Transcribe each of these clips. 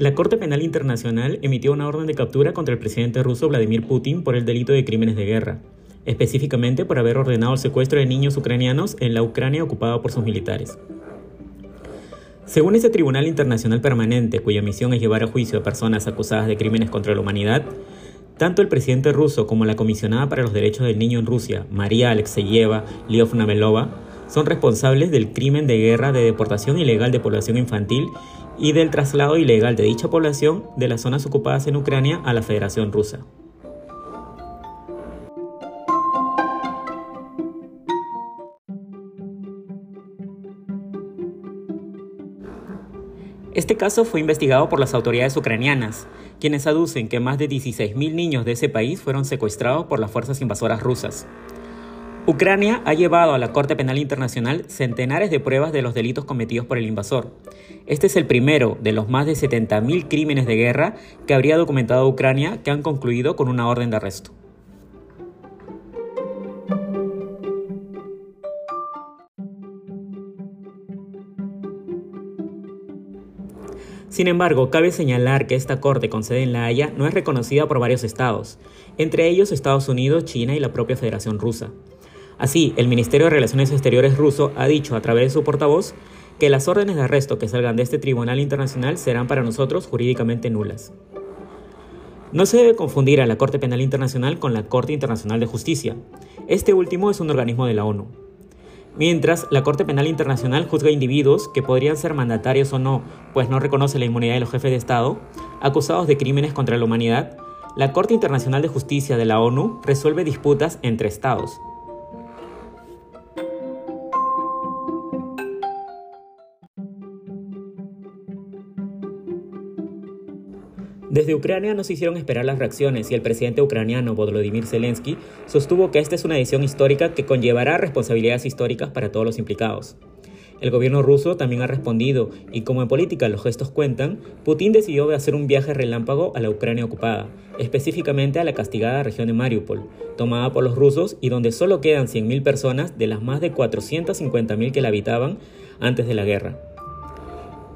La Corte Penal Internacional emitió una orden de captura contra el presidente ruso Vladimir Putin por el delito de crímenes de guerra, específicamente por haber ordenado el secuestro de niños ucranianos en la Ucrania ocupada por sus militares. Según ese Tribunal Internacional Permanente, cuya misión es llevar a juicio a personas acusadas de crímenes contra la humanidad, tanto el presidente ruso como la comisionada para los derechos del niño en Rusia, María Alexeyeva Liovna-Melova, son responsables del crimen de guerra de deportación ilegal de población infantil y del traslado ilegal de dicha población de las zonas ocupadas en Ucrania a la Federación Rusa. Este caso fue investigado por las autoridades ucranianas, quienes aducen que más de 16.000 niños de ese país fueron secuestrados por las fuerzas invasoras rusas. Ucrania ha llevado a la Corte Penal Internacional centenares de pruebas de los delitos cometidos por el invasor. Este es el primero de los más de 70.000 crímenes de guerra que habría documentado Ucrania que han concluido con una orden de arresto. Sin embargo, cabe señalar que esta corte con sede en La Haya no es reconocida por varios estados, entre ellos Estados Unidos, China y la propia Federación Rusa. Así, el Ministerio de Relaciones Exteriores ruso ha dicho a través de su portavoz que las órdenes de arresto que salgan de este Tribunal Internacional serán para nosotros jurídicamente nulas. No se debe confundir a la Corte Penal Internacional con la Corte Internacional de Justicia. Este último es un organismo de la ONU. Mientras, la Corte Penal Internacional juzga individuos que podrían ser mandatarios o no, pues no reconoce la inmunidad de los jefes de Estado, acusados de crímenes contra la humanidad, la Corte Internacional de Justicia de la ONU resuelve disputas entre Estados. Desde Ucrania no se hicieron esperar las reacciones y el presidente ucraniano Volodymyr Zelensky sostuvo que esta es una decisión histórica que conllevará responsabilidades históricas para todos los implicados. El gobierno ruso también ha respondido y como en política los gestos cuentan, Putin decidió hacer un viaje relámpago a la Ucrania ocupada, específicamente a la castigada región de Mariupol, tomada por los rusos y donde solo quedan 100.000 personas de las más de 450.000 que la habitaban antes de la guerra.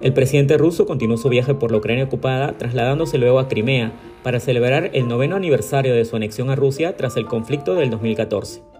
El presidente ruso continuó su viaje por la Ucrania ocupada, trasladándose luego a Crimea para celebrar el noveno aniversario de su anexión a Rusia tras el conflicto del 2014.